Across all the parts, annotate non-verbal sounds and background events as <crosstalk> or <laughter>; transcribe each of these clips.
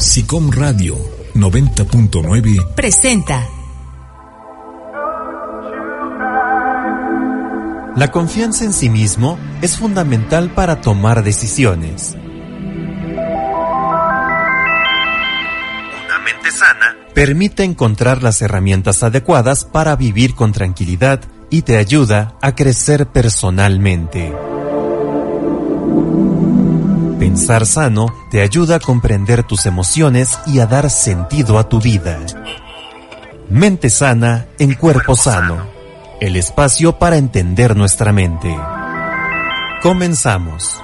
SICOM Radio 90.9 presenta La confianza en sí mismo es fundamental para tomar decisiones. Una mente sana permite encontrar las herramientas adecuadas para vivir con tranquilidad y te ayuda a crecer personalmente. Pensar sano te ayuda a comprender tus emociones y a dar sentido a tu vida. Mente sana en cuerpo sano. El espacio para entender nuestra mente. Comenzamos.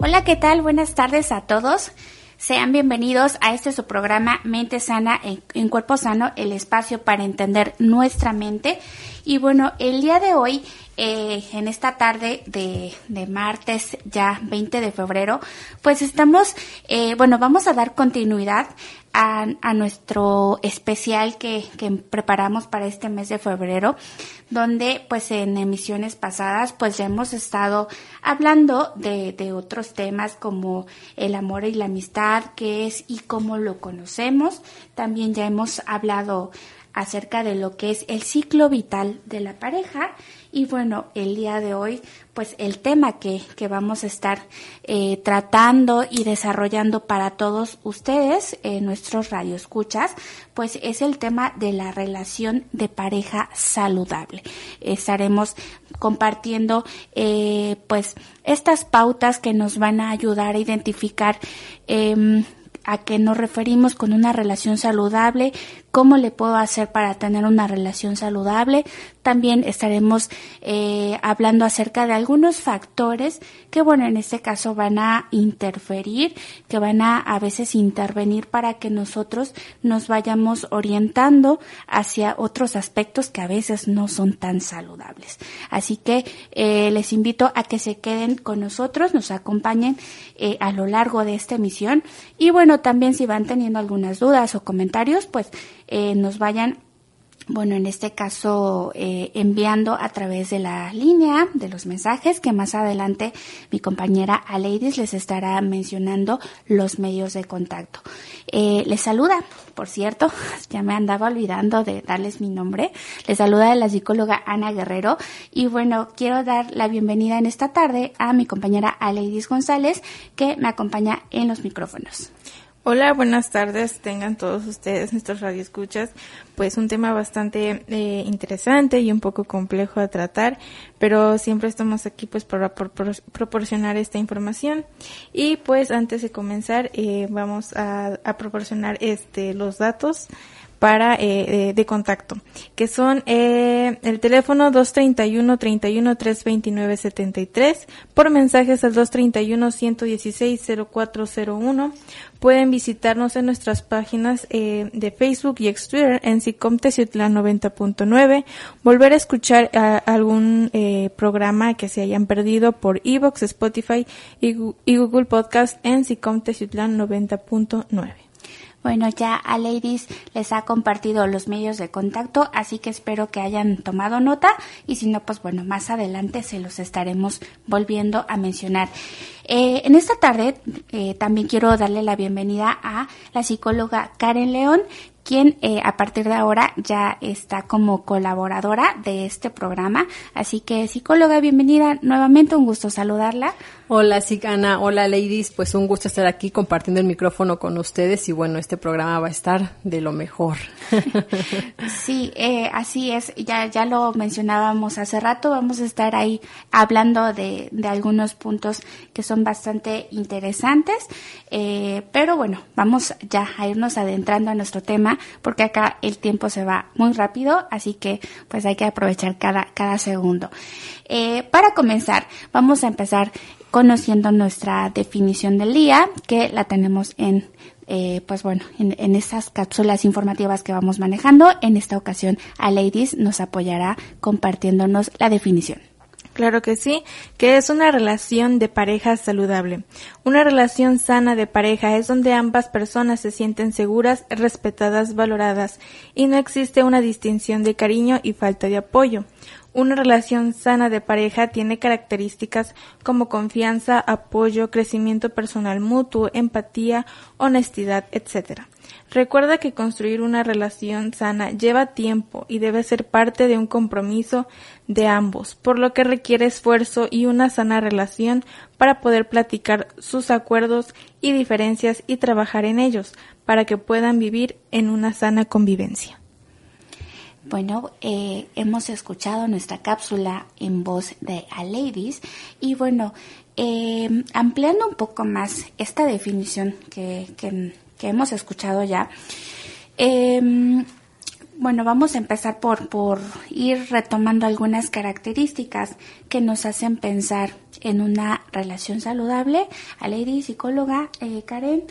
Hola, ¿qué tal? Buenas tardes a todos. Sean bienvenidos a este su programa Mente Sana en, en, Cuerpo Sano, el espacio para entender nuestra mente. Y bueno, el día de hoy, eh, en esta tarde de, de, martes, ya 20 de febrero, pues estamos, eh, bueno, vamos a dar continuidad a, a nuestro especial que, que, preparamos para este mes de febrero, donde pues en emisiones pasadas pues ya hemos estado hablando de, de otros temas como el amor y la amistad, qué es y cómo lo conocemos. También ya hemos hablado acerca de lo que es el ciclo vital de la pareja y bueno, el día de hoy, pues el tema que, que vamos a estar eh, tratando y desarrollando para todos ustedes, eh, nuestros radioescuchas, pues es el tema de la relación de pareja saludable. Estaremos compartiendo eh, pues estas pautas que nos van a ayudar a identificar eh, a qué nos referimos con una relación saludable, cómo le puedo hacer para tener una relación saludable. También estaremos eh, hablando acerca de algunos factores que, bueno, en este caso van a interferir, que van a a veces intervenir para que nosotros nos vayamos orientando hacia otros aspectos que a veces no son tan saludables. Así que eh, les invito a que se queden con nosotros, nos acompañen eh, a lo largo de esta emisión y bueno, también si van teniendo algunas dudas o comentarios, pues eh, nos vayan bueno, en este caso eh, enviando a través de la línea de los mensajes que más adelante mi compañera Aleidis les estará mencionando los medios de contacto. Eh, les saluda, por cierto, <laughs> ya me andaba olvidando de darles mi nombre, les saluda la psicóloga Ana Guerrero y bueno, quiero dar la bienvenida en esta tarde a mi compañera Aleidis González que me acompaña en los micrófonos. Hola, buenas tardes. Tengan todos ustedes nuestros radioescuchas. Pues un tema bastante eh, interesante y un poco complejo a tratar, pero siempre estamos aquí pues para por, por, proporcionar esta información. Y pues antes de comenzar eh, vamos a, a, proporcionar este los datos para eh, de contacto, que son eh, el teléfono 231 31 329 73 por mensajes al 231 116 0401. Pueden visitarnos en nuestras páginas eh, de Facebook y ex Twitter en Sicom Teciutlán 90.9, volver a escuchar a, algún eh, programa que se hayan perdido por Evox, Spotify y, y Google Podcast en Sicom Teciutlán 90.9. Bueno, ya a Ladies les ha compartido los medios de contacto, así que espero que hayan tomado nota y si no, pues bueno, más adelante se los estaremos volviendo a mencionar. Eh, en esta tarde eh, también quiero darle la bienvenida a la psicóloga Karen León, quien eh, a partir de ahora ya está como colaboradora de este programa. Así que psicóloga, bienvenida nuevamente, un gusto saludarla. Hola, Sicana, hola, ladies, pues un gusto estar aquí compartiendo el micrófono con ustedes y bueno, este programa va a estar de lo mejor. <laughs> sí, eh, así es. Ya, ya lo mencionábamos hace rato. Vamos a estar ahí hablando de, de algunos puntos que son bastante interesantes. Eh, pero bueno, vamos ya a irnos adentrando a nuestro tema porque acá el tiempo se va muy rápido, así que pues hay que aprovechar cada, cada segundo. Eh, para comenzar, vamos a empezar conociendo nuestra definición del día, que la tenemos en eh, pues bueno, en, en estas cápsulas informativas que vamos manejando, en esta ocasión a Ladies nos apoyará compartiéndonos la definición. Claro que sí, que es una relación de pareja saludable. Una relación sana de pareja es donde ambas personas se sienten seguras, respetadas, valoradas y no existe una distinción de cariño y falta de apoyo. Una relación sana de pareja tiene características como confianza, apoyo, crecimiento personal mutuo, empatía, honestidad, etc. Recuerda que construir una relación sana lleva tiempo y debe ser parte de un compromiso de ambos, por lo que requiere esfuerzo y una sana relación para poder platicar sus acuerdos y diferencias y trabajar en ellos, para que puedan vivir en una sana convivencia. Bueno, eh, hemos escuchado nuestra cápsula en voz de A Ladies y bueno, eh, ampliando un poco más esta definición que, que, que hemos escuchado ya, eh, bueno, vamos a empezar por, por ir retomando algunas características que nos hacen pensar en una relación saludable. A Lady, psicóloga, eh, Karen.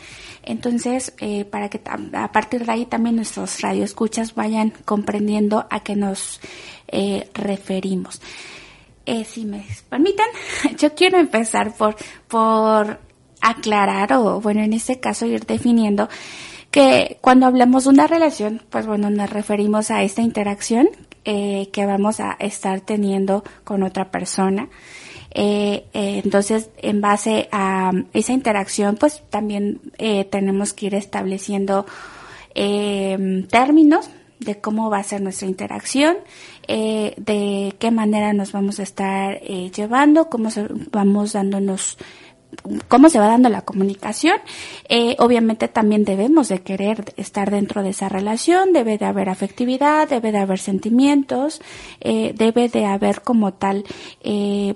Entonces, eh, para que a partir de ahí también nuestros radioescuchas vayan comprendiendo a qué nos eh, referimos. Eh, si me permiten, <laughs> yo quiero empezar por, por aclarar o, bueno, en este caso ir definiendo que cuando hablamos de una relación, pues bueno, nos referimos a esta interacción eh, que vamos a estar teniendo con otra persona. Eh, eh, entonces, en base a esa interacción, pues también eh, tenemos que ir estableciendo eh, términos de cómo va a ser nuestra interacción, eh, de qué manera nos vamos a estar eh, llevando, cómo se, vamos dándonos cómo se va dando la comunicación. Eh, obviamente también debemos de querer estar dentro de esa relación, debe de haber afectividad, debe de haber sentimientos, eh, debe de haber como tal eh,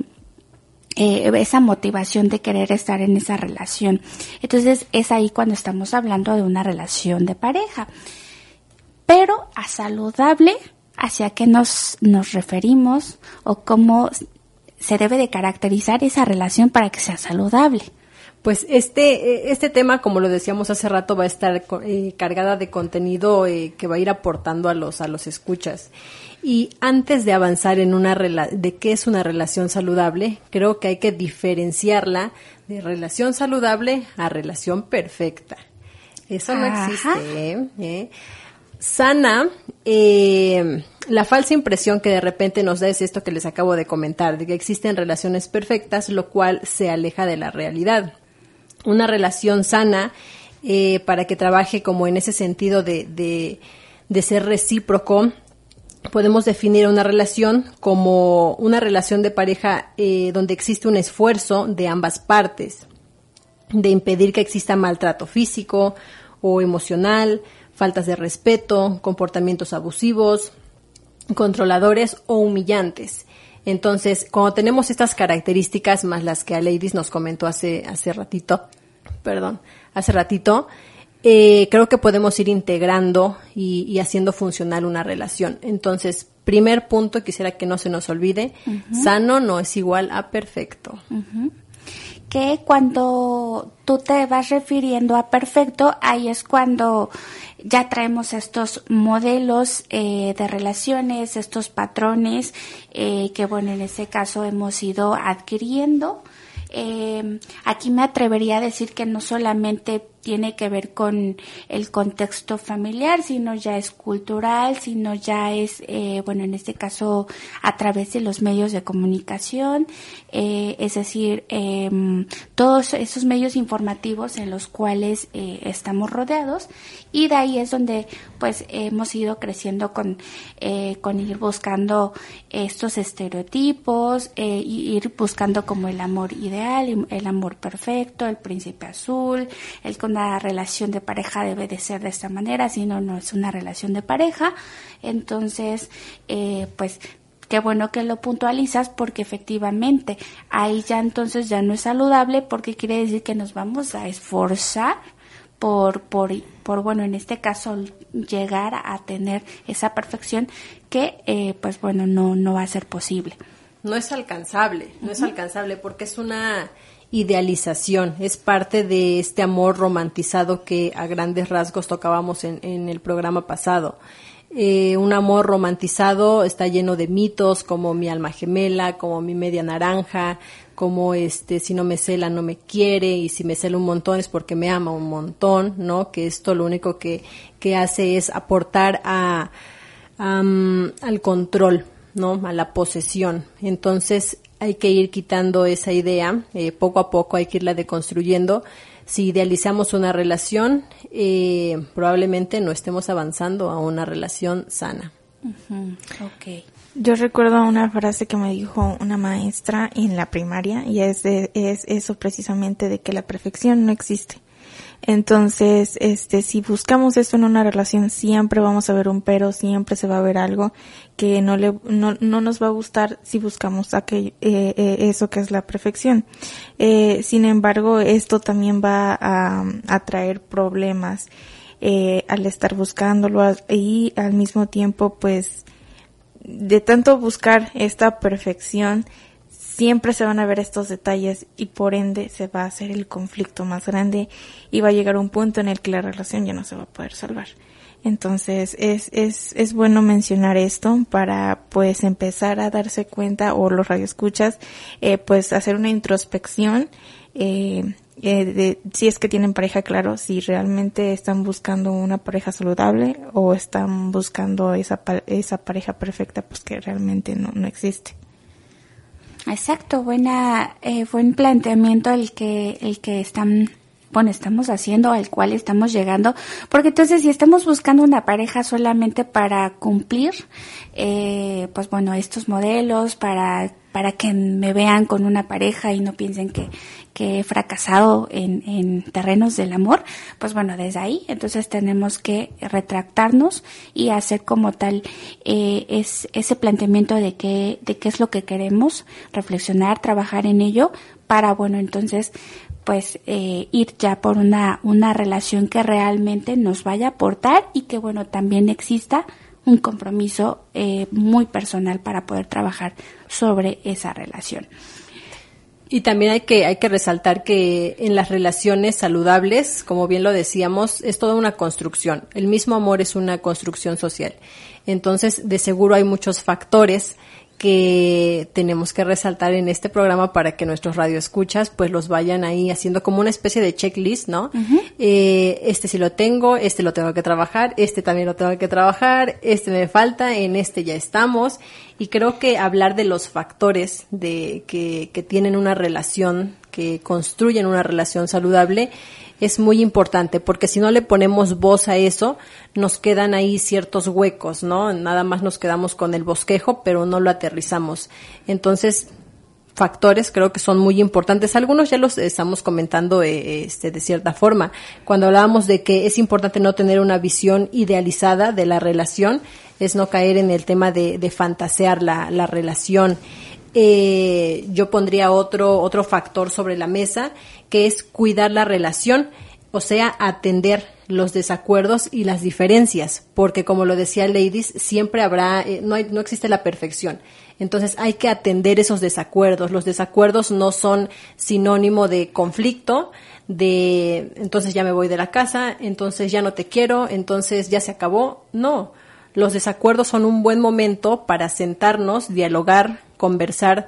esa motivación de querer estar en esa relación. Entonces es ahí cuando estamos hablando de una relación de pareja. Pero a saludable, hacia qué nos, nos referimos o cómo se debe de caracterizar esa relación para que sea saludable. Pues este, este tema, como lo decíamos hace rato, va a estar eh, cargada de contenido eh, que va a ir aportando a los, a los escuchas. Y antes de avanzar en una de qué es una relación saludable, creo que hay que diferenciarla de relación saludable a relación perfecta. Eso no Ajá. existe. ¿eh? Sana, eh, la falsa impresión que de repente nos da es esto que les acabo de comentar, de que existen relaciones perfectas, lo cual se aleja de la realidad. Una relación sana, eh, para que trabaje como en ese sentido de, de, ser recíproco, podemos definir una relación como una relación de pareja eh, donde existe un esfuerzo de ambas partes, de impedir que exista maltrato físico o emocional, faltas de respeto, comportamientos abusivos, controladores o humillantes. Entonces, cuando tenemos estas características más las que a Ladies nos comentó hace, hace ratito, perdón, hace ratito, eh, creo que podemos ir integrando y, y, haciendo funcional una relación. Entonces, primer punto, quisiera que no se nos olvide, uh -huh. sano no es igual a perfecto. Uh -huh. Que cuando tú te vas refiriendo a perfecto, ahí es cuando ya traemos estos modelos eh, de relaciones, estos patrones eh, que, bueno, en este caso hemos ido adquiriendo. Eh, aquí me atrevería a decir que no solamente tiene que ver con el contexto familiar, sino ya es cultural, sino ya es, eh, bueno, en este caso a través de los medios de comunicación, eh, es decir, eh, todos esos medios informativos en los cuales eh, estamos rodeados y de ahí es donde pues hemos ido creciendo con, eh, con ir buscando estos estereotipos, ir buscando como el amor ideal, el amor perfecto, el príncipe azul, el una relación de pareja debe de ser de esta manera, si no, no es una relación de pareja. Entonces, eh, pues qué bueno que lo puntualizas porque efectivamente ahí ya entonces ya no es saludable porque quiere decir que nos vamos a esforzar por, por, por bueno, en este caso llegar a tener esa perfección que eh, pues bueno, no, no va a ser posible. No es alcanzable, no es alcanzable porque es una idealización, es parte de este amor romantizado que a grandes rasgos tocábamos en, en el programa pasado. Eh, un amor romantizado está lleno de mitos como mi alma gemela, como mi media naranja, como este si no me cela no me quiere y si me cela un montón es porque me ama un montón, ¿no? Que esto lo único que, que hace es aportar a, al control, ¿no? A la posesión. Entonces hay que ir quitando esa idea, eh, poco a poco hay que irla deconstruyendo. Si idealizamos una relación, eh, probablemente no estemos avanzando a una relación sana. okay. Yo recuerdo una frase que me dijo una maestra en la primaria y es, es eso precisamente de que la perfección no existe. Entonces, este, si buscamos esto en una relación, siempre vamos a ver un pero, siempre se va a ver algo que no le, no, no nos va a gustar si buscamos aquello, eh, eh, eso que es la perfección. Eh, sin embargo, esto también va a, a traer problemas, eh, al estar buscándolo y al mismo tiempo, pues, de tanto buscar esta perfección, siempre se van a ver estos detalles y por ende se va a hacer el conflicto más grande y va a llegar un punto en el que la relación ya no se va a poder salvar. Entonces es, es, es bueno mencionar esto para pues empezar a darse cuenta o los radioescuchas eh, pues hacer una introspección eh, eh, de si es que tienen pareja claro si realmente están buscando una pareja saludable o están buscando esa, esa pareja perfecta pues que realmente no, no existe. Exacto, buena, eh, buen planteamiento el que, el que están, bueno, estamos haciendo, al cual estamos llegando, porque entonces si estamos buscando una pareja solamente para cumplir, eh, pues bueno, estos modelos, para para que me vean con una pareja y no piensen que, que he fracasado en, en, terrenos del amor, pues bueno, desde ahí entonces tenemos que retractarnos y hacer como tal eh, es, ese planteamiento de qué, de qué es lo que queremos, reflexionar, trabajar en ello para, bueno, entonces pues eh, ir ya por una, una relación que realmente nos vaya a aportar y que bueno también exista un compromiso eh, muy personal para poder trabajar sobre esa relación. Y también hay que, hay que resaltar que en las relaciones saludables, como bien lo decíamos, es toda una construcción. El mismo amor es una construcción social. Entonces, de seguro hay muchos factores que tenemos que resaltar en este programa para que nuestros radioescuchas pues los vayan ahí haciendo como una especie de checklist, ¿no? eh, este sí lo tengo, este lo tengo que trabajar, este también lo tengo que trabajar, este me falta, en este ya estamos y creo que hablar de los factores de que, que tienen una relación, que construyen una relación saludable es muy importante porque si no le ponemos voz a eso, nos quedan ahí ciertos huecos, ¿no? Nada más nos quedamos con el bosquejo, pero no lo aterrizamos. Entonces, factores creo que son muy importantes. Algunos ya los estamos comentando eh, este, de cierta forma. Cuando hablábamos de que es importante no tener una visión idealizada de la relación, es no caer en el tema de, de fantasear la, la relación. Eh, yo pondría otro, otro factor sobre la mesa que es cuidar la relación, o sea, atender los desacuerdos y las diferencias, porque como lo decía Ladies, siempre habrá, eh, no, hay, no existe la perfección. Entonces hay que atender esos desacuerdos. Los desacuerdos no son sinónimo de conflicto, de entonces ya me voy de la casa, entonces ya no te quiero, entonces ya se acabó. No, los desacuerdos son un buen momento para sentarnos, dialogar, conversar,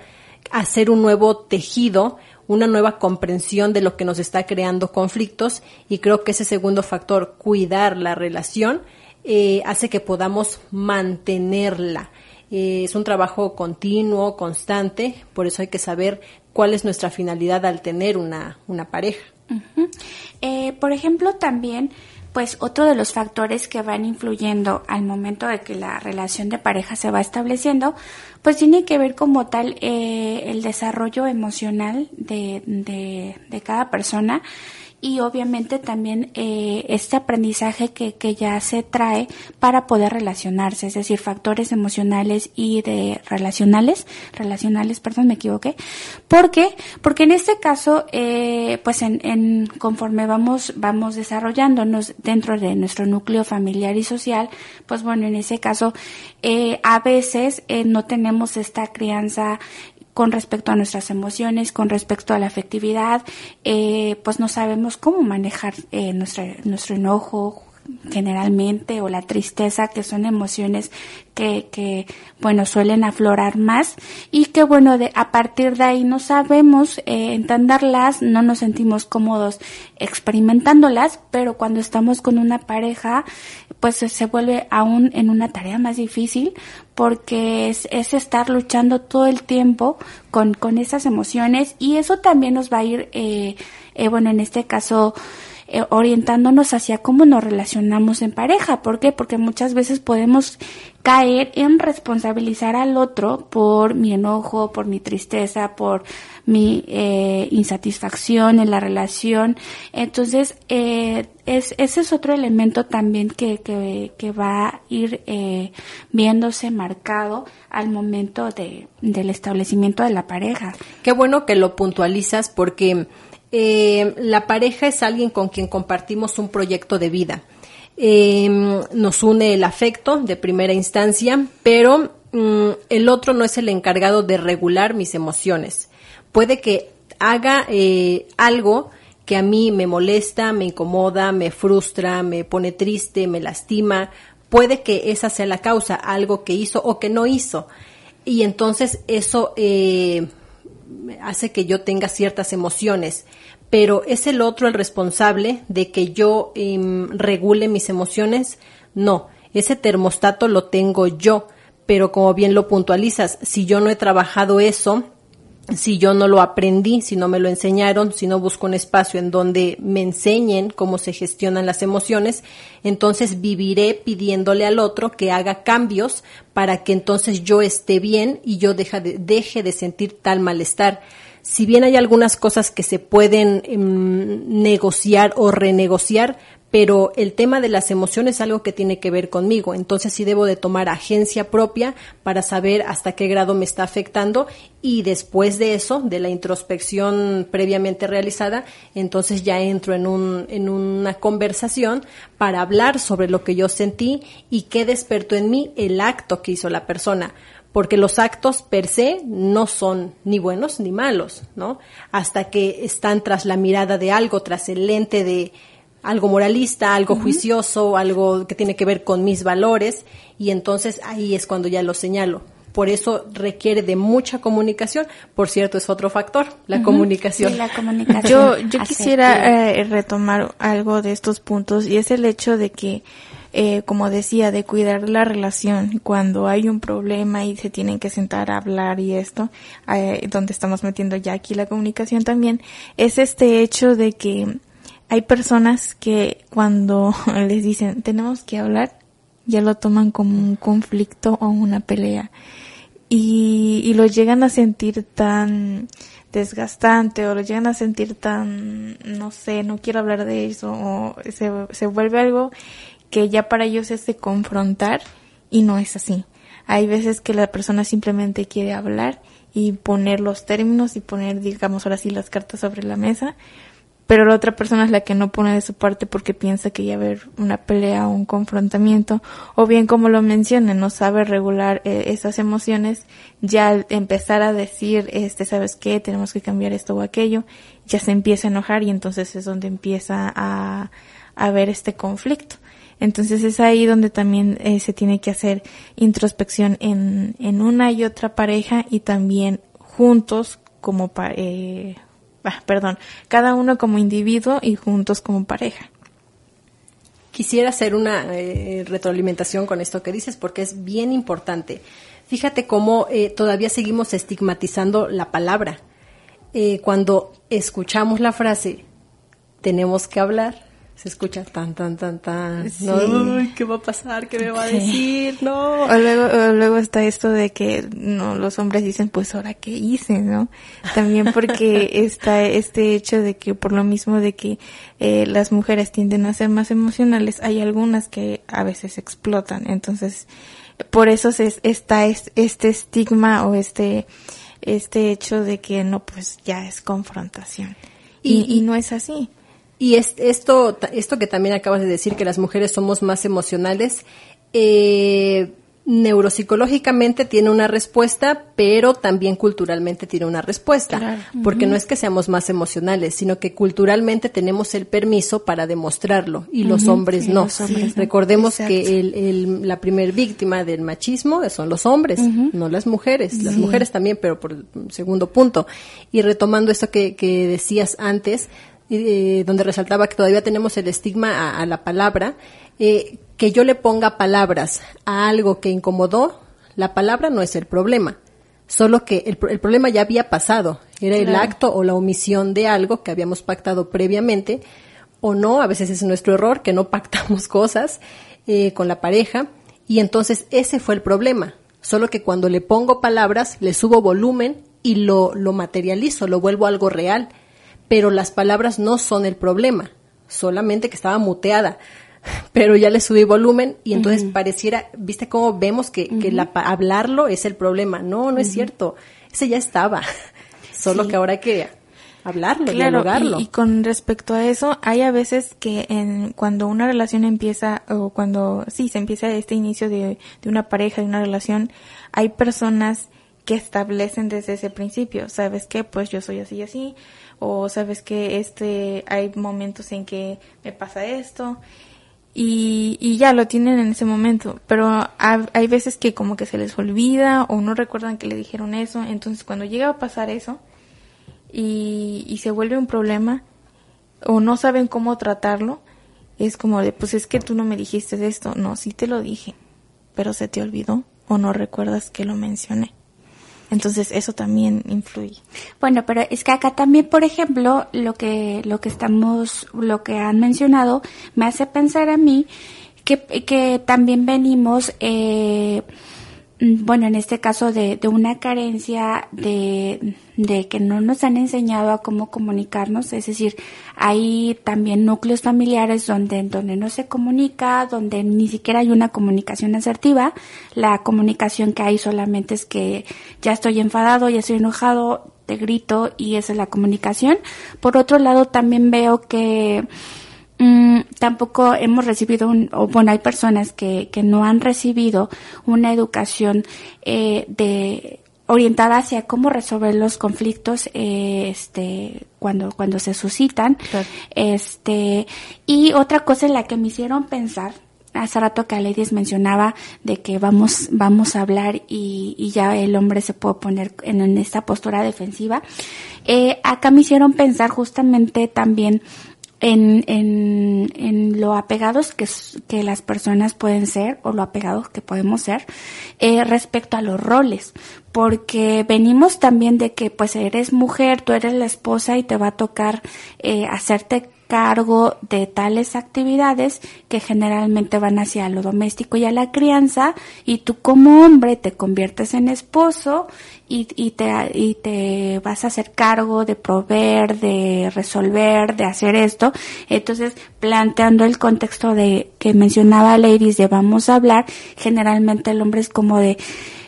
hacer un nuevo tejido una nueva comprensión de lo que nos está creando conflictos y creo que ese segundo factor, cuidar la relación, eh, hace que podamos mantenerla. Eh, es un trabajo continuo, constante, por eso hay que saber cuál es nuestra finalidad al tener una, una pareja. Eh, por ejemplo, también pues otro de los factores que van influyendo al momento de que la relación de pareja se va estableciendo, pues tiene que ver como tal eh, el desarrollo emocional de, de, de cada persona y obviamente también eh, este aprendizaje que, que ya se trae para poder relacionarse, es decir, factores emocionales y de relacionales, relacionales, perdón, me equivoqué. ¿Por qué? Porque en este caso, eh, pues en, en, conforme vamos, vamos desarrollándonos dentro de nuestro núcleo familiar y social, pues bueno, en ese caso, eh, a veces eh, no tenemos esta crianza con respecto a nuestras emociones, con respecto a la afectividad, eh, pues no sabemos cómo manejar eh, nuestro enojo generalmente o la tristeza que son emociones que, que bueno suelen aflorar más. Y que bueno de a partir de ahí no sabemos eh, entenderlas no nos sentimos cómodos experimentándolas pero cuando estamos con una pareja pues se vuelve aún en una tarea más difícil porque es, es estar luchando todo el tiempo con, con esas emociones. Y eso también nos va a ir, eh, eh, bueno, en este caso, eh, orientándonos hacia cómo nos relacionamos en pareja. ¿Por qué? Porque muchas veces podemos caer en responsabilizar al otro por mi enojo, por mi tristeza, por mi eh, insatisfacción en la relación. Entonces, eh, es, ese es otro elemento también que, que, que va a ir eh, viéndose marcado al momento de, del establecimiento de la pareja. Qué bueno que lo puntualizas porque eh, la pareja es alguien con quien compartimos un proyecto de vida. Eh, nos une el afecto de primera instancia, pero mm, el otro no es el encargado de regular mis emociones. Puede que haga eh, algo que a mí me molesta, me incomoda, me frustra, me pone triste, me lastima. Puede que esa sea la causa, algo que hizo o que no hizo. Y entonces eso eh, hace que yo tenga ciertas emociones pero ¿es el otro el responsable de que yo eh, regule mis emociones? No, ese termostato lo tengo yo, pero como bien lo puntualizas, si yo no he trabajado eso, si yo no lo aprendí, si no me lo enseñaron, si no busco un espacio en donde me enseñen cómo se gestionan las emociones, entonces viviré pidiéndole al otro que haga cambios para que entonces yo esté bien y yo deje de, sentir tal malestar. Si bien hay algunas cosas que se pueden eh, negociar o renegociar, pero el tema de las emociones es algo que tiene que ver conmigo. Entonces sí debo de tomar agencia propia para saber hasta qué grado me está afectando y después de eso, de la introspección previamente realizada, entonces ya entro en, un, en una conversación para hablar sobre lo que yo sentí y qué despertó en mí el acto que hizo la persona porque los actos per se no son ni buenos ni malos, ¿no? Hasta que están tras la mirada de algo, tras el lente de algo moralista, algo juicioso, algo que tiene que ver con mis valores, y entonces ahí es cuando ya lo señalo. Por eso requiere de mucha comunicación. Por cierto, es otro factor, la comunicación. Sí, la <laughs> comunicación. Yo, yo quisiera eh, retomar algo de estos puntos y es el hecho de que eh, como decía, de cuidar la relación cuando hay un problema y se tienen que sentar a hablar y esto, eh, donde estamos metiendo ya aquí la comunicación también, es este hecho de que hay personas que cuando <laughs> les dicen tenemos que hablar, ya lo toman como un conflicto o una pelea y, y lo llegan a sentir tan desgastante o lo llegan a sentir tan, no sé, no quiero hablar de eso o se, se vuelve algo que ya para ellos es de confrontar y no es así. Hay veces que la persona simplemente quiere hablar y poner los términos y poner, digamos, ahora sí las cartas sobre la mesa, pero la otra persona es la que no pone de su parte porque piensa que ya va a haber una pelea o un confrontamiento, o bien como lo mencioné, no sabe regular eh, esas emociones, ya al empezar a decir, este, ¿sabes qué? Tenemos que cambiar esto o aquello, ya se empieza a enojar y entonces es donde empieza a, a haber este conflicto. Entonces es ahí donde también eh, se tiene que hacer introspección en, en una y otra pareja y también juntos como eh, perdón, cada uno como individuo y juntos como pareja. Quisiera hacer una eh, retroalimentación con esto que dices porque es bien importante. Fíjate cómo eh, todavía seguimos estigmatizando la palabra. Eh, cuando escuchamos la frase tenemos que hablar, se escucha tan, tan, tan, tan. No, ¿qué va a pasar? ¿Qué me va a decir? No. O luego, luego está esto de que no, los hombres dicen, pues ahora qué hice, ¿no? También porque <laughs> está este hecho de que por lo mismo de que eh, las mujeres tienden a ser más emocionales, hay algunas que a veces explotan. Entonces, por eso se, está este estigma o este, este hecho de que no, pues ya es confrontación. y, y no es así. Y es, esto, esto que también acabas de decir, que las mujeres somos más emocionales, eh, neuropsicológicamente tiene una respuesta, pero también culturalmente tiene una respuesta, porque no es que seamos más emocionales, sino que culturalmente tenemos el permiso para demostrarlo y los hombres no. Recordemos que el, la primer víctima del machismo son los hombres, no las mujeres, las mujeres también, pero por el segundo punto. Y retomando esto que, que decías antes, eh, donde resaltaba que todavía tenemos el estigma a, la palabra, eh, que yo le ponga palabras a algo que incomodó, la palabra no es el problema, solo que el, problema ya había pasado, era el acto o la omisión de algo que habíamos pactado previamente, o no, a veces es nuestro error que no <laughs> pactamos cosas eh, con la pareja, y entonces ese fue el problema, solo que cuando le pongo palabras, le subo volumen y lo, lo materializo, lo vuelvo algo real pero las palabras no son el problema, solamente que estaba muteada. Pero ya le subí volumen y entonces pareciera, viste cómo vemos que, que la, hablarlo es el problema. No, no es cierto. Ese ya estaba. <laughs> Solo que ahora hay que hablarlo, dialogarlo. Y, y, con respecto a eso, hay a veces que en, cuando una relación empieza, o cuando sí, se empieza este inicio de, de una pareja, de una relación, hay personas que establecen desde ese principio, ¿sabes qué? Pues yo soy así y así, o sabes que este hay momentos en que me pasa esto y, y ya lo tienen en ese momento, pero hay, veces que como que se les olvida o no recuerdan que le dijeron eso, entonces cuando llega a pasar eso y, y se vuelve un problema o no saben cómo tratarlo, es como de, pues es que tú no me dijiste esto, no, sí te lo dije, pero se te olvidó o no recuerdas que lo mencioné. Entonces eso también influye. Bueno, pero es que acá también, por ejemplo, lo que lo que estamos, lo que han mencionado, me hace pensar a mí que, que también venimos eh, bueno, en este caso de, de una carencia de, de, que no nos han enseñado a cómo comunicarnos, es decir, hay también núcleos familiares donde, donde no se comunica, donde ni siquiera hay una comunicación asertiva, la comunicación que hay solamente es que ya estoy enfadado, ya estoy enojado, te grito y esa es la comunicación. Por otro lado, también veo que Mm, tampoco hemos recibido, un, o bueno, hay personas que, que no han recibido una educación eh, de orientada hacia cómo resolver los conflictos eh, este cuando cuando se suscitan. Este y otra cosa en la que me hicieron pensar hace rato que Aledis mencionaba de que vamos vamos a hablar y, y ya el hombre se puede poner en, en esta postura defensiva eh, acá me hicieron pensar justamente también en, en, en lo apegados que, que las personas pueden ser o lo apegados que podemos ser eh, respecto a los roles. Porque venimos también de que pues eres mujer, tú eres la esposa y te va a tocar eh, hacerte cargo de tales actividades que generalmente van hacia lo doméstico y a la crianza y tú como hombre te conviertes en esposo y, y, te, y te vas a hacer cargo de proveer, de resolver, de hacer esto. Entonces, planteando el contexto de que mencionaba Ladies de vamos a hablar, generalmente el hombre es como de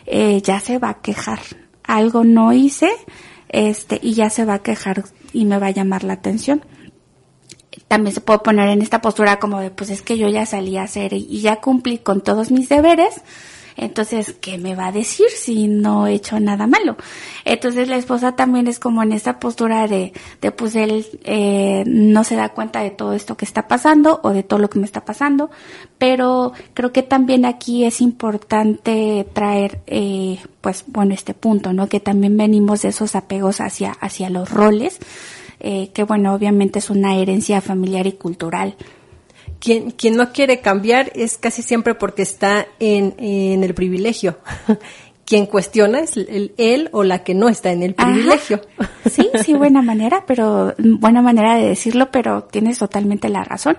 eh, ya se va a quejar, algo no hice, este, y ya se va a quejar y me va a llamar la atención también se puede poner en esta postura como de, pues es que yo ya salí a hacer y ya cumplí con todos mis deberes, entonces, ¿qué me va a decir si no he hecho nada malo? Entonces la esposa también es como en esta postura de, de pues él eh, no se da cuenta de todo esto que está pasando o de todo lo que me está pasando, pero creo que también aquí es importante traer, eh, pues bueno, este punto, ¿no? Que también venimos de esos apegos hacia, hacia los roles, eh, que bueno, obviamente es una herencia familiar y cultural. Quien, quien no quiere cambiar es casi siempre porque está en, en el privilegio. <laughs> quien cuestiona es el, él o la que no está en el privilegio. <laughs> Sí, sí, buena manera, pero buena manera de decirlo, pero tienes totalmente la razón.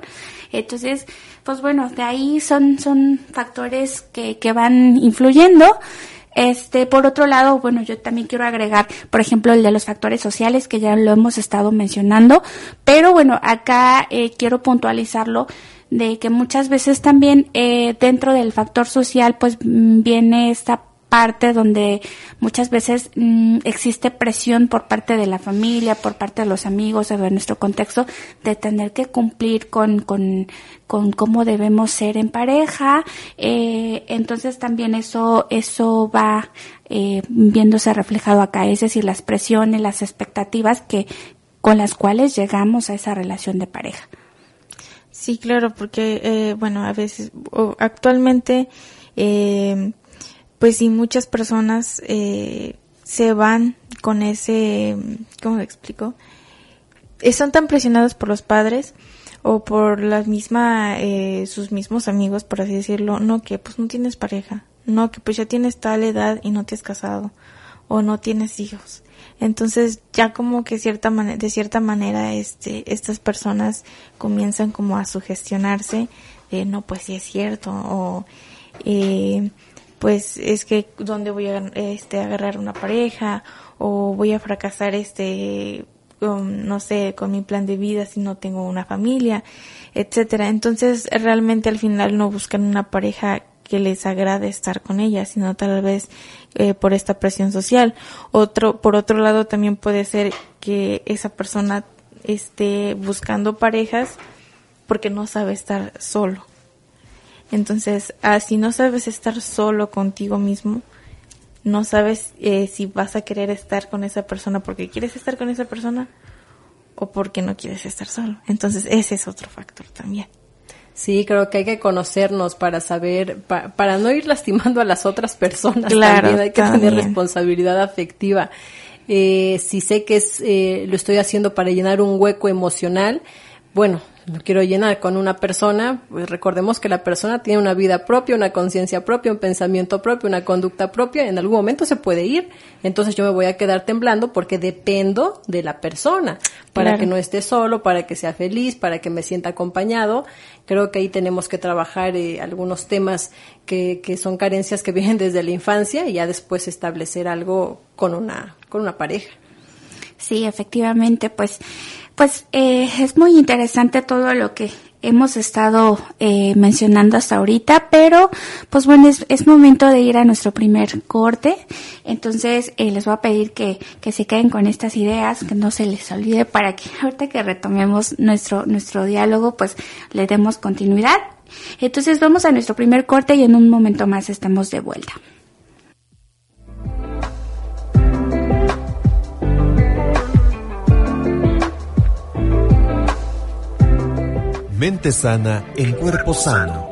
Entonces, pues bueno, de ahí son, son factores que, que van influyendo. Este, por otro lado, bueno, yo también quiero agregar, por ejemplo, el de los factores sociales, que ya lo hemos estado mencionando, pero bueno, acá eh, quiero puntualizarlo de que muchas veces también eh, dentro del factor social, pues mm, viene esta parte donde muchas veces mm, existe presión por parte de la familia, por parte de los amigos, de nuestro contexto, de tener que cumplir con, con, con cómo debemos ser en pareja. Eh, entonces también eso, eso va eh, viéndose reflejado acá, es decir, las presiones, las expectativas que, con las cuales llegamos a esa relación de pareja. Sí, claro, porque, eh, bueno, a veces, actualmente, eh, pues sí, muchas personas eh, se van con ese, ¿cómo lo explico? Son tan presionados por los padres o por las misma, eh, sus mismos amigos, por así decirlo, no que pues no tienes pareja, no que pues ya tienes tal edad y no te has casado o no tienes hijos. Entonces ya como que cierta de cierta manera este, estas personas comienzan como a sugestionarse de no pues sí es cierto o eh, pues es que dónde voy a este agarrar una pareja o voy a fracasar este no sé con mi plan de vida si no tengo una familia etcétera. Entonces realmente al final no buscan una pareja que les agrade estar con ella sino tal vez eh, por esta presión social. Otro por otro lado también puede ser que esa persona esté buscando parejas porque no sabe estar solo entonces, así no sabes estar solo contigo mismo, no sabes eh, si vas a querer estar con esa persona porque quieres estar con esa persona o porque no quieres estar solo. Entonces, ese es otro factor también. Sí, creo que hay que conocernos para saber, para no ir <laughs> lastimando a las otras personas. Claro, también hay que tener responsabilidad afectiva. Eh, si sé que es, eh, lo estoy haciendo para llenar un hueco emocional, bueno, lo quiero llenar con una persona, pues recordemos que la persona tiene una vida propia, una conciencia propia, un pensamiento propio, una conducta propia, en algún momento se puede ir, entonces yo me voy a quedar temblando porque dependo de la persona, para que no esté solo, para que sea feliz, para que me sienta acompañado. Creo que ahí tenemos que trabajar eh, algunos temas que, que son carencias que <laughs> vienen desde la infancia y ya después establecer algo con una, con una pareja. Sí, efectivamente, pues pues eh, es muy interesante todo lo que hemos estado eh, mencionando hasta ahorita, pero pues bueno, es, momento de ir a nuestro primer corte. Entonces eh, les voy a pedir que, que se queden con estas ideas, que no se les olvide para que <laughs> ahorita que retomemos nuestro, nuestro diálogo, pues le demos continuidad. Entonces vamos a nuestro primer corte y en un momento más estamos de vuelta. Mente sana en cuerpo sano.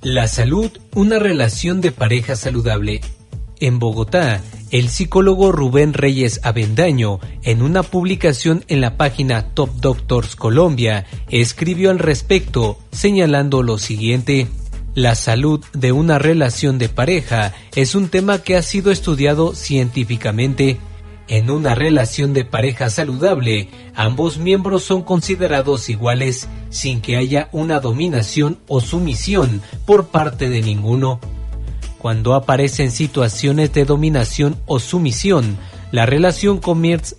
La salud, una relación de pareja saludable. En Bogotá, el psicólogo Rubén Reyes Avendaño, en una publicación en la página Top Doctors Colombia, escribió al respecto, señalando lo siguiente. La salud de una relación de pareja es un tema que ha sido estudiado científicamente en una relación de pareja saludable, ambos miembros son considerados iguales sin que haya una dominación o sumisión por parte de ninguno. Cuando aparecen situaciones de dominación o sumisión, la relación comienza,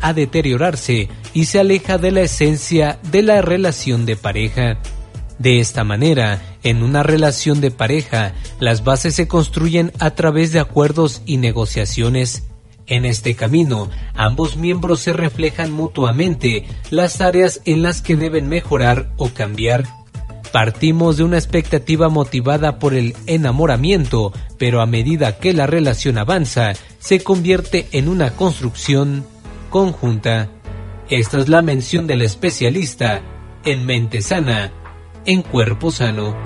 a deteriorarse y se aleja de la esencia de la relación de pareja. De esta manera, en una relación de pareja, las bases se construyen a través de acuerdos y negociaciones. En este camino, ambos miembros se reflejan mutuamente las áreas en las que deben mejorar o cambiar. Partimos de una expectativa motivada por el enamoramiento, pero a medida que la relación avanza, se convierte en una construcción conjunta. Esta es la mención del especialista en mente sana en cuerpo sano.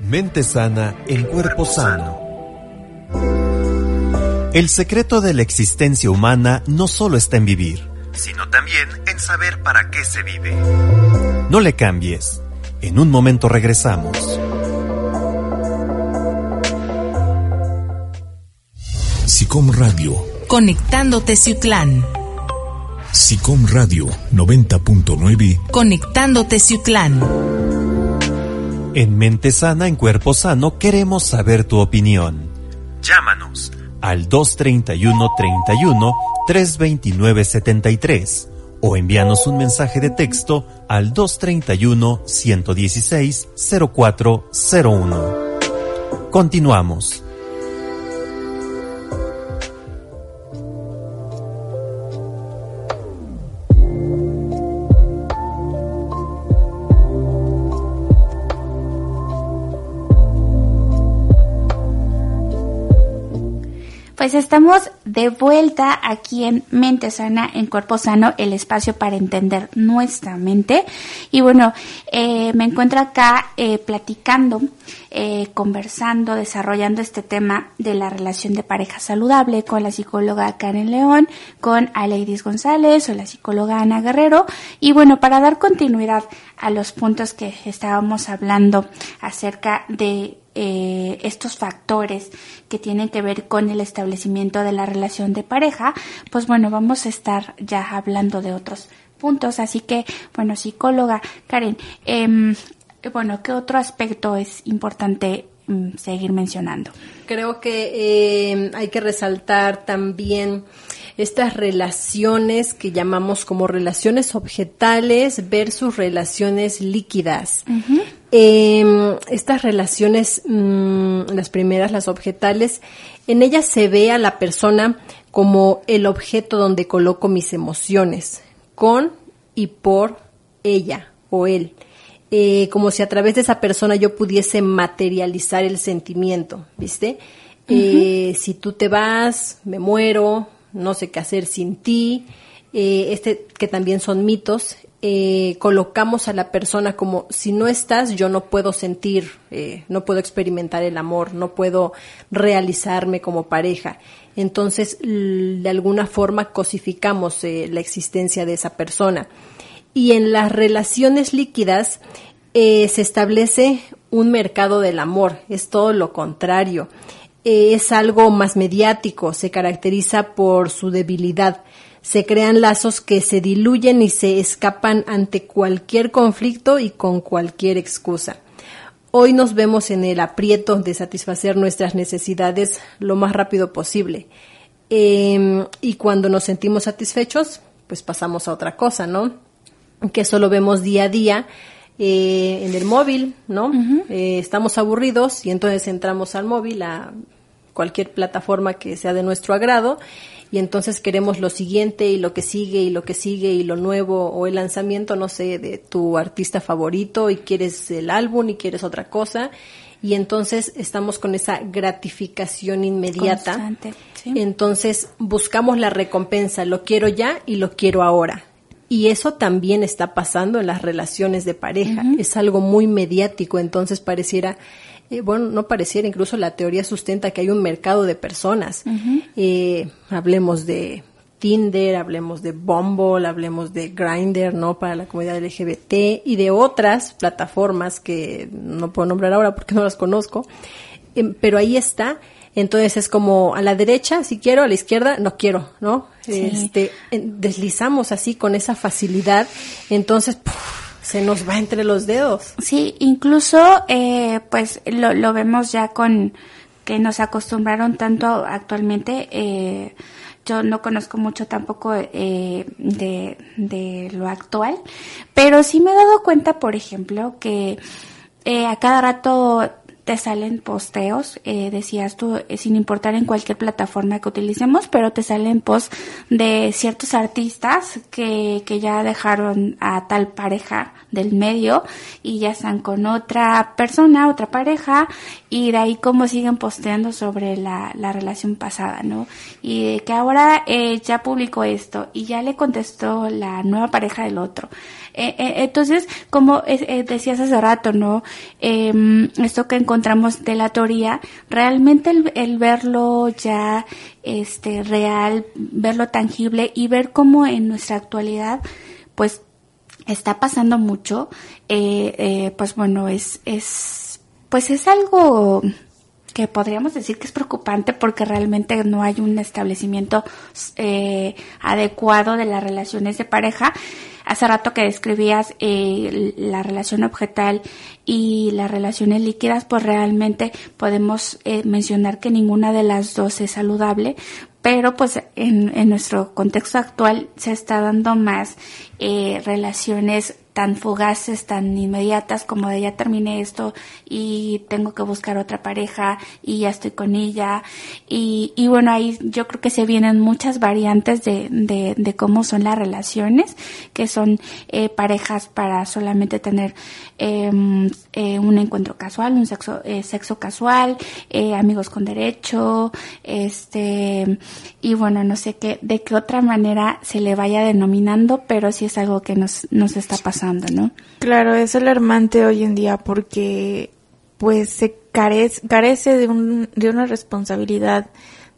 Mente sana en cuerpo sano. El secreto de la existencia humana no solo está en vivir, sino también en saber para qué se vive. No le cambies. En un momento regresamos. SICOM Radio. Conectándote Ciutlán. SICOM Radio 90.9. Conectándote Ciutlán. En Mente Sana, en Cuerpo Sano, queremos saber tu opinión. Llámanos al 231 31 329 73 o envíanos un mensaje de texto al 231 116 0401. Continuamos. Pues estamos de vuelta aquí en Mente Sana, en Cuerpo Sano, el espacio para entender nuestra mente. Y bueno, eh, me encuentro acá eh, platicando, eh, conversando, desarrollando este tema de la relación de pareja saludable con la psicóloga Karen León, con Aleidis González o la psicóloga Ana Guerrero. Y bueno, para dar continuidad a los puntos que estábamos hablando acerca de eh, estos factores que tienen que ver con el establecimiento de la relación de pareja, pues bueno, vamos a estar ya hablando de otros puntos. Así que, bueno, psicóloga Karen, eh, bueno, ¿qué otro aspecto es importante mm, seguir mencionando? Creo que eh, hay que resaltar también estas relaciones que llamamos como relaciones objetales versus relaciones líquidas. eh, estas relaciones, mmm, las primeras, las objetales, en ellas se ve a la persona como el objeto donde coloco mis emociones, con y por ella o él. Eh, como si a través de esa persona yo pudiese materializar el sentimiento, ¿viste? Uh -huh. eh, si tú te vas, me muero, no sé qué hacer sin ti, eh, este que también son mitos, eh, colocamos a la persona como si no estás, yo no puedo sentir, eh, no puedo experimentar el amor, no puedo realizarme como pareja. Entonces, de alguna forma cosificamos la existencia de esa persona. Y en las relaciones líquidas se establece un mercado del amor, es todo lo contrario. Es algo más mediático, se caracteriza por su debilidad. Se crean lazos que se diluyen y se escapan ante cualquier conflicto y con cualquier excusa. Hoy nos vemos en el aprieto de satisfacer nuestras necesidades lo más rápido posible. Eh, y cuando nos sentimos satisfechos, pues pasamos a otra cosa, ¿no? Que eso lo vemos día a día eh, en el móvil, ¿no? Uh -huh. eh, estamos aburridos y entonces entramos al móvil a cualquier plataforma que sea de nuestro agrado y entonces queremos lo siguiente y lo que sigue y lo que sigue y lo nuevo o el lanzamiento, no sé, de tu artista favorito y quieres el álbum y quieres otra cosa y entonces estamos con esa gratificación inmediata. Entonces buscamos la recompensa, lo quiero ya y lo quiero ahora. Y eso también está pasando en las relaciones de pareja. Uh -huh. Es algo muy mediático, entonces pareciera eh, bueno, no pareciera, incluso la teoría sustenta que hay un mercado de personas. Uh -huh. eh, hablemos de Tinder, hablemos de Bumble, hablemos de Grindr, ¿no? Para la comunidad LGBT y de otras plataformas que no puedo nombrar ahora porque no las conozco. Eh, pero ahí está. Entonces es como a la derecha, si quiero, a la izquierda, no quiero, ¿no? Sí. Este, deslizamos así con esa facilidad. Entonces. Se nos va entre los dedos. Sí, incluso eh, pues lo, lo, vemos ya con que nos acostumbraron tanto actualmente. Eh, yo no conozco mucho tampoco eh, de, de lo actual, pero sí me he dado cuenta, por ejemplo, que eh, a cada rato te salen posteos, eh, decías tú, eh, sin importar en cualquier plataforma que utilicemos, pero te salen posts de ciertos artistas que, que ya dejaron a tal pareja del medio y ya están con otra persona, otra pareja, y de ahí cómo siguen posteando sobre la, la relación pasada, ¿no? Y que ahora eh, ya publicó esto y ya le contestó la nueva pareja del otro. Eh, eh, entonces, como decías hace rato, ¿no? esto que encontramos encontramos de la teoría, realmente el, verlo ya este real, verlo tangible y ver cómo en nuestra actualidad pues está pasando mucho, eh, eh, pues bueno, es, es, pues es algo que podríamos decir que es preocupante porque realmente no hay un establecimiento eh, adecuado de las relaciones de pareja. Hace rato que describías eh, la relación objetal y las relaciones líquidas, pues realmente podemos eh, mencionar que ninguna de las dos es saludable, pero pues en, en nuestro contexto actual se está dando más eh, relaciones tan fugaces, tan inmediatas como de ya terminé esto y tengo que buscar otra pareja y ya estoy con ella. Y, y bueno, ahí yo creo que se vienen muchas variantes de, de, de cómo son las relaciones, que son eh, parejas para solamente tener em, eh, un encuentro casual, un sexo, eh, sexo casual, eh, amigos con derecho, este, y bueno, no sé qué, de qué otra manera se le vaya denominando, pero sí es algo que nos, nos está pasando ¿no? Claro, es alarmante hoy en día porque pues se carece, carece de, un, de una responsabilidad,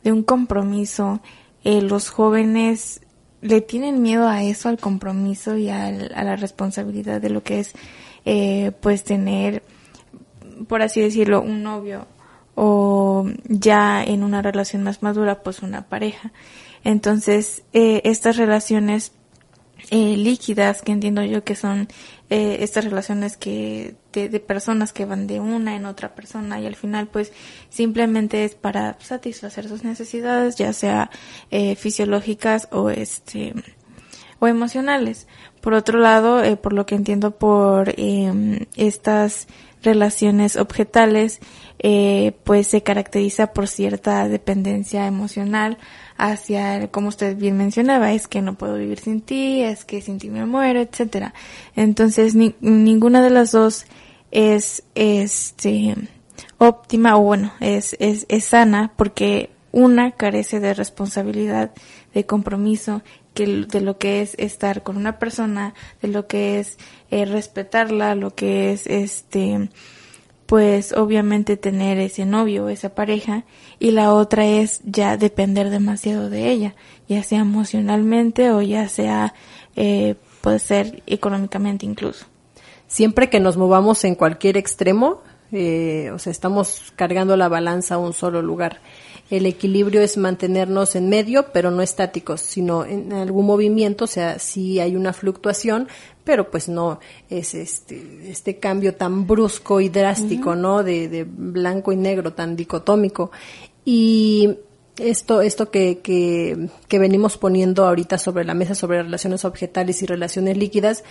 de un compromiso. Eh, los jóvenes le tienen miedo a eso, al compromiso y a la responsabilidad de lo que es eh, pues tener, por así decirlo, un novio o ya en una relación más madura pues una pareja. Entonces, eh, estas relaciones eh, líquidas que entiendo yo que son eh, estas relaciones que de, personas que van de una en otra persona y al final pues simplemente es para satisfacer sus necesidades ya sea eh, fisiológicas o este o emocionales por otro lado eh, por lo que entiendo por em, estas relaciones objetales eh, pues se caracteriza por cierta dependencia emocional hacia, como usted bien mencionaba, es que no puedo vivir sin ti, es que sin ti me muero, etcétera. Entonces, ninguna de las dos es, este, óptima o bueno, es, es, es sana porque una carece de responsabilidad, de compromiso, que de lo que es estar con una persona, de lo que es eh, respetarla, lo que es este pues obviamente tener ese novio, esa pareja, y la otra es ya depender demasiado de ella, ya sea emocionalmente o ya sea, eh, puede ser económicamente incluso. Siempre que nos movamos en cualquier extremo, eh, o sea, estamos cargando la balanza a un solo lugar. El equilibrio es mantenernos en medio, pero no estáticos, sino en algún movimiento, o sea, sí hay una fluctuación, pero pues no es este, este cambio tan brusco y drástico, ¿no? De, de blanco y negro, tan dicotómico. Y esto, esto que, que, que venimos poniendo ahorita sobre la mesa sobre relaciones objetales y relaciones líquidas,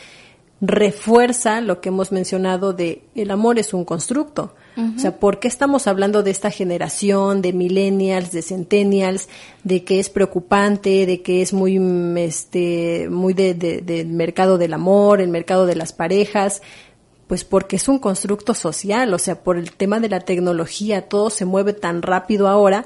refuerza lo que hemos mencionado de el amor es un constructo. O sea, ¿por qué estamos hablando de esta generación de millennials, de centennials, de que es preocupante, de que es muy, este, muy de, del mercado del amor, el mercado de las parejas? Pues porque es un constructo social, o sea, por el tema de la tecnología, todo se mueve tan rápido ahora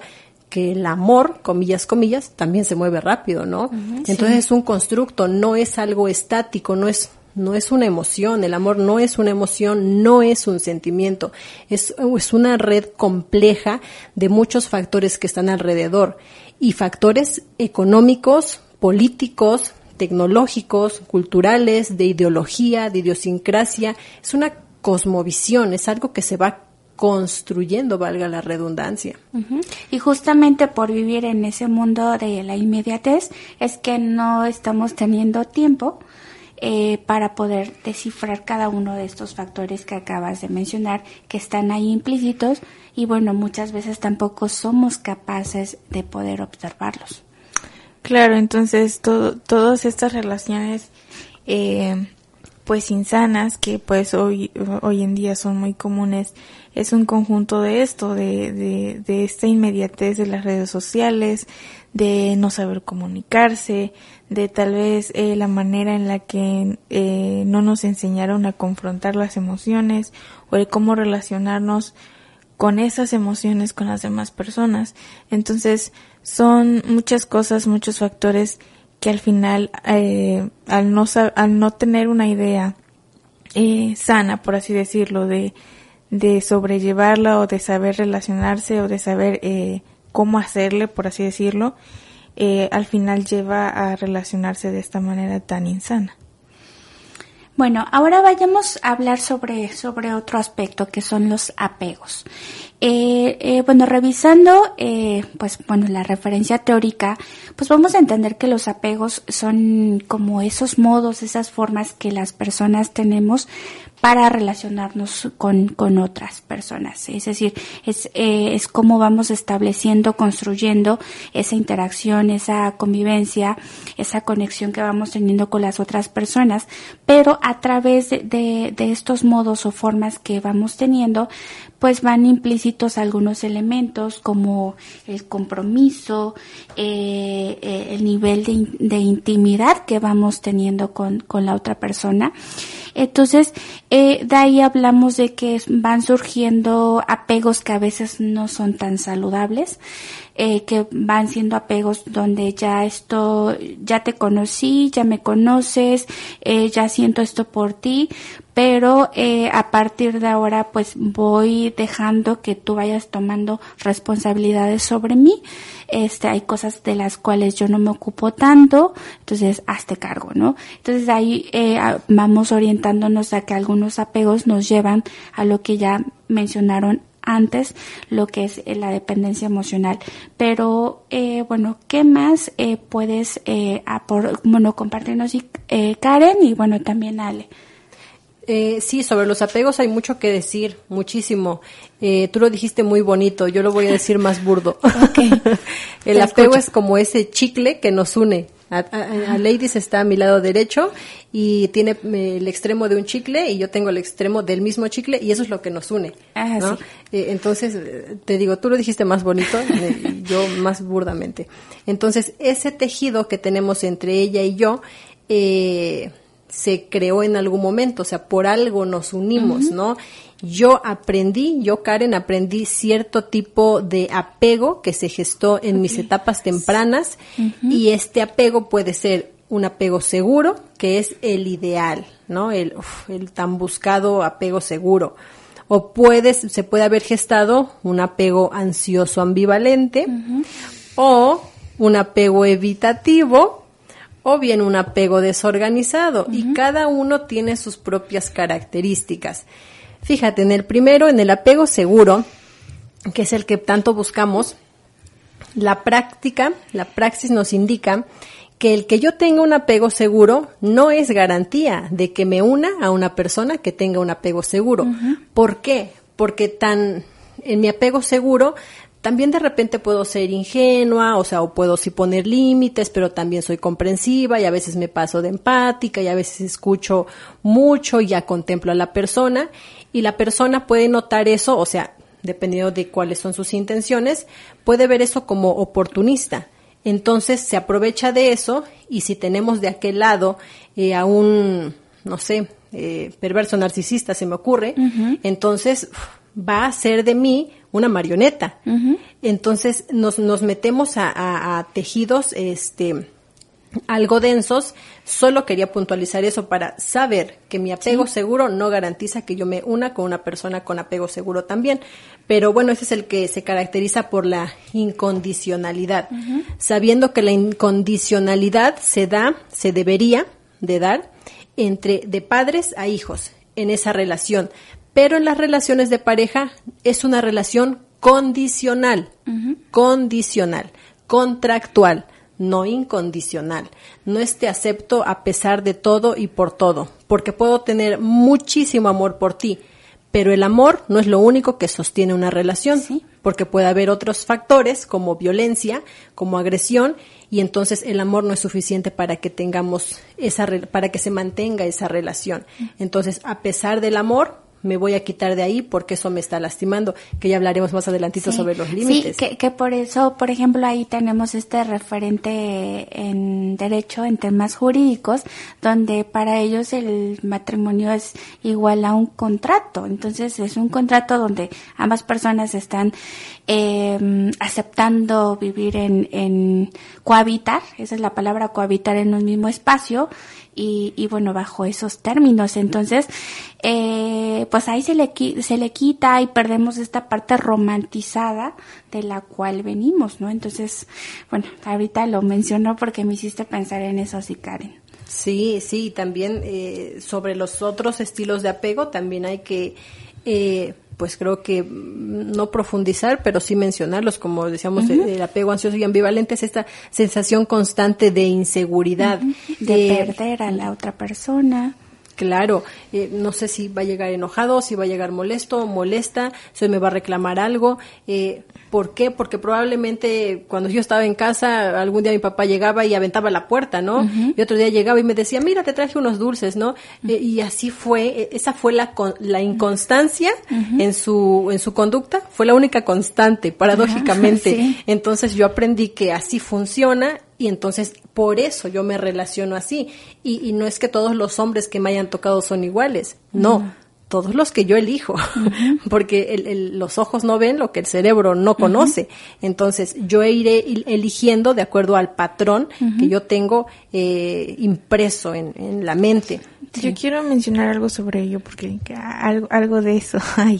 que el amor, comillas, comillas, también se mueve rápido, ¿no? Entonces es un constructo, no es algo estático, no es no es una emoción, el amor no es una emoción, no es un sentimiento, es, es una red compleja de muchos factores que están alrededor y factores económicos, políticos, tecnológicos, culturales, de ideología, de idiosincrasia, es una cosmovisión, es algo que se va construyendo, valga la redundancia. Y justamente por vivir en ese mundo de la inmediatez es que no estamos teniendo tiempo eh, para poder descifrar cada uno de estos factores que acabas de mencionar que están ahí implícitos y bueno, muchas veces tampoco somos capaces de poder observarlos. Claro, entonces todo, todas estas relaciones eh, pues insanas que pues hoy, hoy en día son muy comunes es un conjunto de esto, de, de, de esta inmediatez de las redes sociales, de no saber comunicarse, de tal vez eh, la manera en la que eh, no nos enseñaron a confrontar las emociones o el cómo relacionarnos con esas emociones con las demás personas. Entonces son muchas cosas, muchos factores que al final, eh, al, no, al no tener una idea sana, por así decirlo, de, de sobrellevarla o de saber relacionarse o de saber eh, cómo hacerle, por así decirlo, eh, al final lleva a relacionarse de esta manera tan insana. Bueno, ahora vayamos a hablar sobre, sobre otro aspecto que son los apegos. Eh, eh, bueno, revisando, eh, pues bueno, la referencia teórica, pues vamos a entender que los apegos son como esos modos, esas formas que las personas tenemos para relacionarnos con, con otras personas. Es decir, es, eh, es cómo vamos estableciendo, construyendo esa interacción, esa convivencia, esa conexión que vamos teniendo con las otras personas, pero a través de, de, de estos modos o formas que vamos teniendo, pues van implícitos algunos elementos como el compromiso, eh, eh, el nivel de, de, intimidad que vamos teniendo con, con la otra persona. Entonces, eh, de ahí hablamos de que van surgiendo apegos que a veces no son tan saludables, eh, que van siendo apegos donde ya esto, ya te conocí, ya me conoces, ya siento esto por ti, pero eh, a partir de ahora pues voy dejando que tú vayas tomando responsabilidades sobre mí. Este, hay cosas de las cuales yo no me ocupo tanto, entonces hazte cargo, ¿no? Entonces ahí eh, vamos orientándonos a que algunos apegos nos llevan a lo que ya mencionaron antes lo que es eh, la dependencia emocional. Pero, eh, bueno, ¿qué más eh, puedes, eh, bueno, compartirnos, eh, Karen, y bueno, también Ale? Eh, sí, sobre los apegos hay mucho que decir, muchísimo. Eh, tú lo dijiste muy bonito, yo lo voy a decir más burdo. <laughs> Okay. <laughs> el Te apego escucho. es como ese chicle que nos une. A, a- a Ladies está a mi lado derecho y tiene eh, el extremo de un chicle y yo tengo el extremo del mismo chicle y eso es lo que nos une. Ah, ¿no? sí. Eh, entonces, eh, te digo, tú lo dijiste más bonito, <laughs> yo más burdamente. Entonces, ese tejido que tenemos entre ella y yo, eh, se creó en algún momento, o sea, por algo nos unimos, ¿no? Yo aprendí, yo Karen aprendí cierto tipo de apego que se gestó en mis etapas tempranas y este apego puede ser un apego seguro, que es el ideal, ¿no? El, uf, el tan buscado apego seguro. O puedes, se puede haber gestado un apego ansioso ambivalente o un apego evitativo o bien un apego desorganizado y cada uno tiene sus propias características. Fíjate, en el primero, en el apego seguro, que es el que tanto buscamos, la práctica, la praxis nos indica que el que yo tenga un apego seguro no es garantía de que me una a una persona que tenga un apego seguro. ¿Por qué? Porque tan en mi apego seguro también de repente puedo ser ingenua, o sea, o puedo sí poner límites, pero también soy comprensiva y a veces me paso de empática y a veces escucho mucho y ya contemplo a la persona y la persona puede notar eso, o sea, dependiendo de cuáles son sus intenciones, puede ver eso como oportunista. Entonces se aprovecha de eso y si tenemos de aquel lado eh, a un, no sé, eh, perverso narcisista, se me ocurre, entonces uf, va a ser de mí una marioneta. Entonces nos, nos metemos a, a- a tejidos este, algo densos. Solo quería puntualizar eso para saber que mi apego seguro no garantiza que yo me una con una persona con apego seguro también. Pero bueno, ese es el que se caracteriza por la incondicionalidad. Sabiendo que la incondicionalidad se da, se debería de dar entre de padres a hijos en esa relación. Pero en las relaciones de pareja es una relación condicional, condicional, contractual, no incondicional. No es te acepto a pesar de todo y por todo, porque puedo tener muchísimo amor por ti, pero el amor no es lo único que sostiene una relación, porque puede haber otros factores como violencia, como agresión, y entonces el amor no es suficiente para que tengamos esa re- para que se mantenga esa relación. Entonces, a pesar del amor, me voy a quitar de ahí porque eso me está lastimando, que ya hablaremos más adelantito Sí, sobre los límites. Sí, que, que por eso, por ejemplo, ahí tenemos este referente en derecho, en temas jurídicos, donde para ellos el matrimonio es igual a un contrato. Entonces es un contrato donde ambas personas están eh, aceptando vivir en, en cohabitar, esa es la palabra cohabitar en un mismo espacio y, y bueno, bajo esos términos. Entonces, eh, pues ahí se le, se le quita y perdemos esta parte romantizada de la cual venimos, ¿no? Entonces, bueno, ahorita lo menciono porque me hiciste pensar en eso, sí, Karen. Sí, sí, también eh, sobre los otros estilos de apego también hay que, eh, pues creo que mm, no profundizar, pero sí mencionarlos, como decíamos, el, apego ansioso y ambivalente es esta sensación constante de inseguridad. De perder a la otra persona. Claro, eh, no sé si va a llegar enojado, si va a llegar molesto, molesta, si me va a reclamar algo. Eh, ¿Por qué? Porque probablemente cuando yo estaba en casa, algún día mi papá llegaba y aventaba la puerta, ¿no? Y otro día llegaba y me decía, mira, te traje unos dulces, ¿no? Eh, y así fue, e, esa fue la, la inconstancia en, su, en su conducta, fue la única constante, paradójicamente. Entonces yo aprendí que así funciona y entonces por eso yo me relaciono así. Y, y, no es que todos los hombres que me hayan tocado son iguales, no. Todos los que yo elijo, <laughs> porque el, los ojos no ven lo que el cerebro no conoce. Entonces, yo iré eligiendo de acuerdo al patrón que yo tengo eh, impreso en, en, la mente. Yo quiero mencionar algo sobre ello, porque algo, algo de eso <laughs> hay.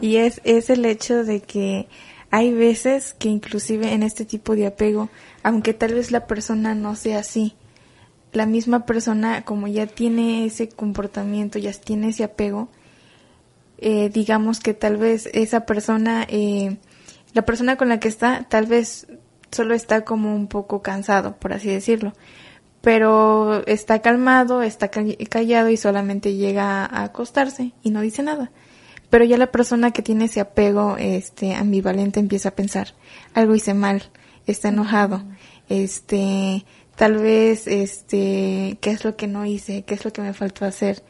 Y es, es el hecho de que hay veces que inclusive en este tipo de apego, aunque tal vez la persona no sea así, la misma persona como ya tiene ese comportamiento, ya tiene ese apego, eh, digamos que tal vez esa persona, eh, la persona con la que está, tal vez solo está como un poco cansado, por así decirlo, pero está calmado, está callado y solamente llega a acostarse y no dice nada. Pero ya la persona que tiene ese apego este ambivalente empieza a pensar, algo hice mal, está enojado, este tal vez este qué es lo que no hice, qué es lo que me faltó hacer.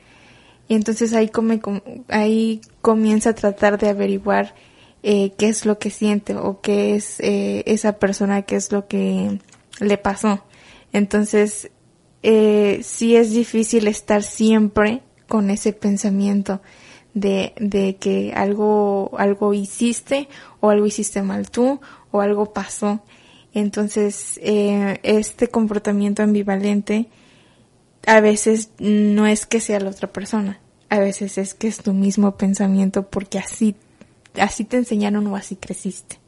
Y entonces ahí come, ahí comienza a tratar de averiguar eh, qué es lo que siente o qué es eh, esa persona, qué es lo que le pasó. Entonces, eh, sí es difícil estar siempre con ese pensamiento de, de que algo, algo hiciste o algo hiciste mal tú o algo pasó. Entonces, eh, este comportamiento ambivalente a veces no es que sea la otra persona, a veces es que es tu mismo pensamiento porque así, así te enseñaron o así creciste.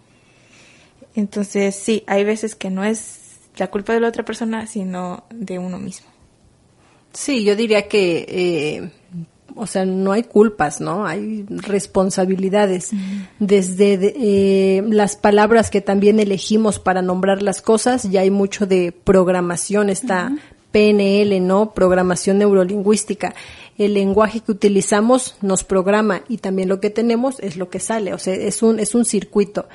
Entonces, sí, hay veces que no es la culpa de la otra persona, sino de uno mismo. Sí, yo diría que eh, o sea, no hay culpas, ¿no? Hay responsabilidades. Desde eh, las palabras que también elegimos para nombrar las cosas, ya hay mucho de programación, esta PNL, ¿no? Programación neurolingüística. El lenguaje que utilizamos nos programa y también lo que tenemos es lo que sale, o sea, es un, es un circuito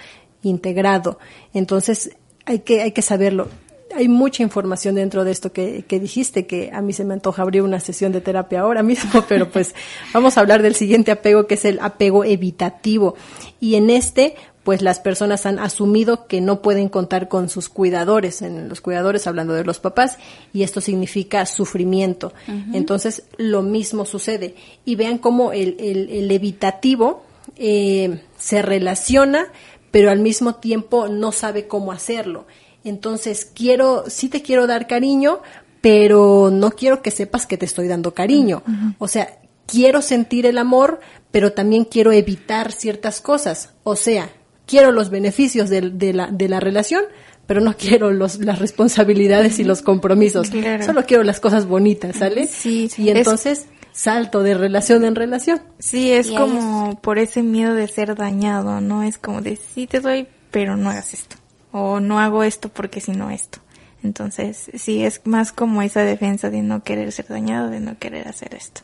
integrado. Entonces, hay que, hay que saberlo hay mucha información dentro de esto que, que, dijiste, que a mí se me antoja abrir una sesión de terapia ahora mismo, <laughs> pero pues vamos a hablar del siguiente apego, que es el apego evitativo. Y en este, pues las personas han asumido que no pueden contar con sus cuidadores, en los cuidadores hablando de los papás, y esto significa sufrimiento. Entonces, lo mismo sucede. Y vean cómo el, el, el evitativo eh, se relaciona, pero al mismo tiempo no sabe cómo hacerlo entonces, quiero, sí te quiero dar cariño, pero no quiero que sepas que te estoy dando cariño. O sea, quiero sentir el amor, pero también quiero evitar ciertas cosas. O sea, quiero los beneficios de, la, de la relación, pero no <laughs> quiero los, las responsabilidades y los compromisos. Solo quiero las cosas bonitas, ¿sale? Sí. Y entonces salto de relación en relación. Sí, es como por ese miedo de ser dañado, ¿no? Es como de sí te doy, pero no hagas esto o no hago esto porque si no esto. Entonces, sí, es más como esa defensa de no querer ser dañado, de no querer hacer esto.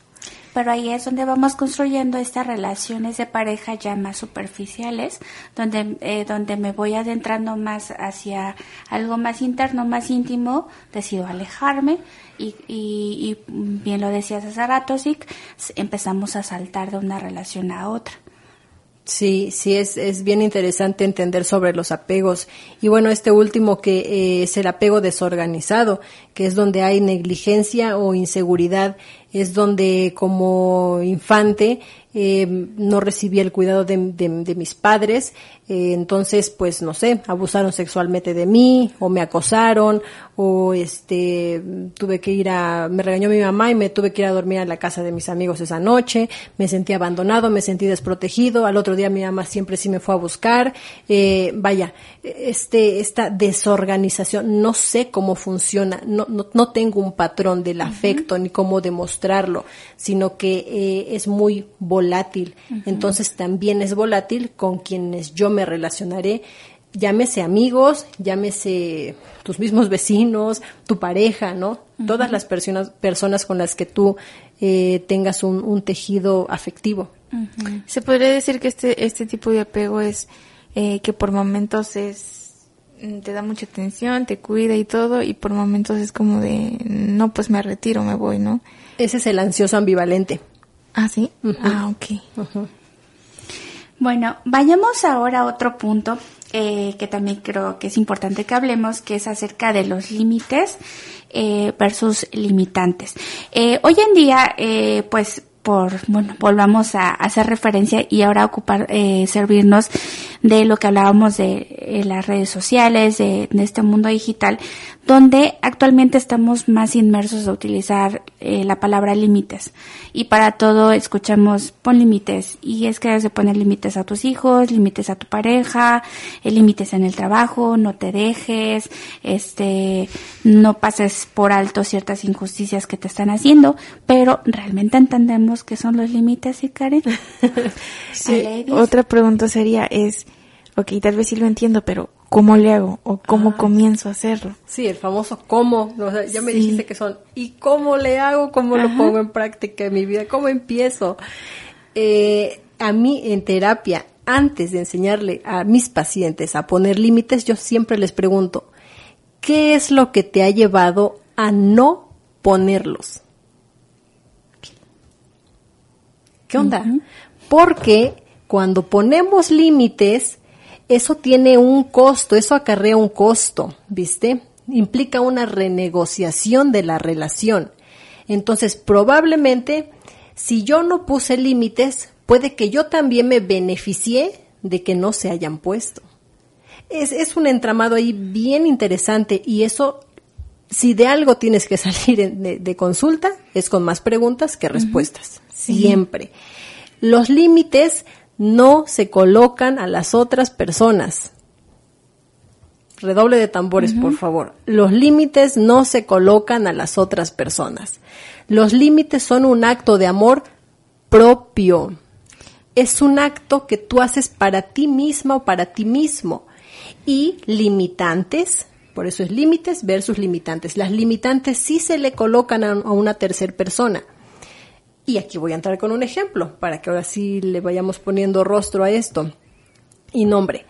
Pero ahí es donde vamos construyendo estas relaciones de pareja ya más superficiales, donde, eh, donde me voy adentrando más hacia algo más interno, más íntimo, decido alejarme y, y, y bien lo decías hace rato, empezamos a saltar de una relación a otra. Sí, sí, es, es bien interesante entender sobre los apegos. Y bueno, este último que eh, es el apego desorganizado, que es donde hay negligencia o inseguridad es donde como infante eh, no recibía el cuidado de, mis padres, eh, entonces pues no sé, abusaron sexualmente de mí o me acosaron o este tuve que ir a, me regañó mi mamá y me tuve que ir a dormir a la casa de mis amigos esa noche, me sentí abandonado, me sentí desprotegido, al otro día mi mamá siempre sí me fue a buscar, eh, vaya, este, esta desorganización, no sé cómo funciona, no, no, no tengo un patrón del afecto ni cómo demostrarlo, sino que es muy volátil. Entonces también es volátil con quienes yo me relacionaré, llámese amigos, llámese tus mismos vecinos, tu pareja, ¿no? Todas las personas, personas con las que tú eh, tengas un, tejido afectivo. Se podría decir que este, este tipo de apego es eh, que por momentos es mm, te da mucha atención, te cuida y todo, y por momentos es como de, no, pues me retiro, me voy, ¿no? Ese es el ansioso ambivalente. Ah, sí. Ah, ok. Bueno, vayamos ahora a otro punto eh, que también creo que es importante que hablemos, que es acerca de los límites eh, versus limitantes. Eh, hoy en día, pues por, bueno, volvamos a hacer referencia y ahora ocupar, eh, servirnos de lo que hablábamos de eh, las redes sociales, de, este mundo digital, donde actualmente estamos más inmersos a utilizar eh, la palabra límites. Y para todo escuchamos pon límites. Y es que debes de poner límites a tus hijos, límites a tu pareja, límites en el trabajo, no te dejes, este, no pases por alto ciertas injusticias que te están haciendo, pero realmente entendemos que son los límites, y Karen? <laughs> sí, otra pregunta sería es, ok, tal vez sí lo entiendo, pero ¿cómo le hago? ¿O cómo ah. comienzo a hacerlo? Sí, el famoso cómo. ya me dijiste que son, ¿y cómo le hago? ¿Cómo lo pongo en práctica en mi vida? ¿Cómo empiezo? Eh, a mí en terapia, antes de enseñarle a mis pacientes a poner límites, yo siempre les pregunto, ¿qué es lo que te ha llevado a no ponerlos? ¿Qué onda? Porque cuando ponemos límites, eso tiene un costo, eso acarrea un costo, ¿viste? Implica una renegociación de la relación. Entonces, probablemente, si yo no puse límites, puede que yo también me beneficié de que no se hayan puesto. Es, un entramado ahí bien interesante y eso, si de algo tienes que <laughs> salir de, consulta, es con más preguntas que respuestas siempre. Los límites no se colocan a las otras personas. Redoble de tambores, por favor. Los límites no se colocan a las otras personas. Los límites son un acto de amor propio. Es un acto que tú haces para ti misma o para ti mismo. Y limitantes, por eso es límites versus limitantes. Las limitantes sí se le colocan a, una tercera persona. Y aquí voy a entrar con un ejemplo para que ahora sí le vayamos poniendo rostro a esto y nombre.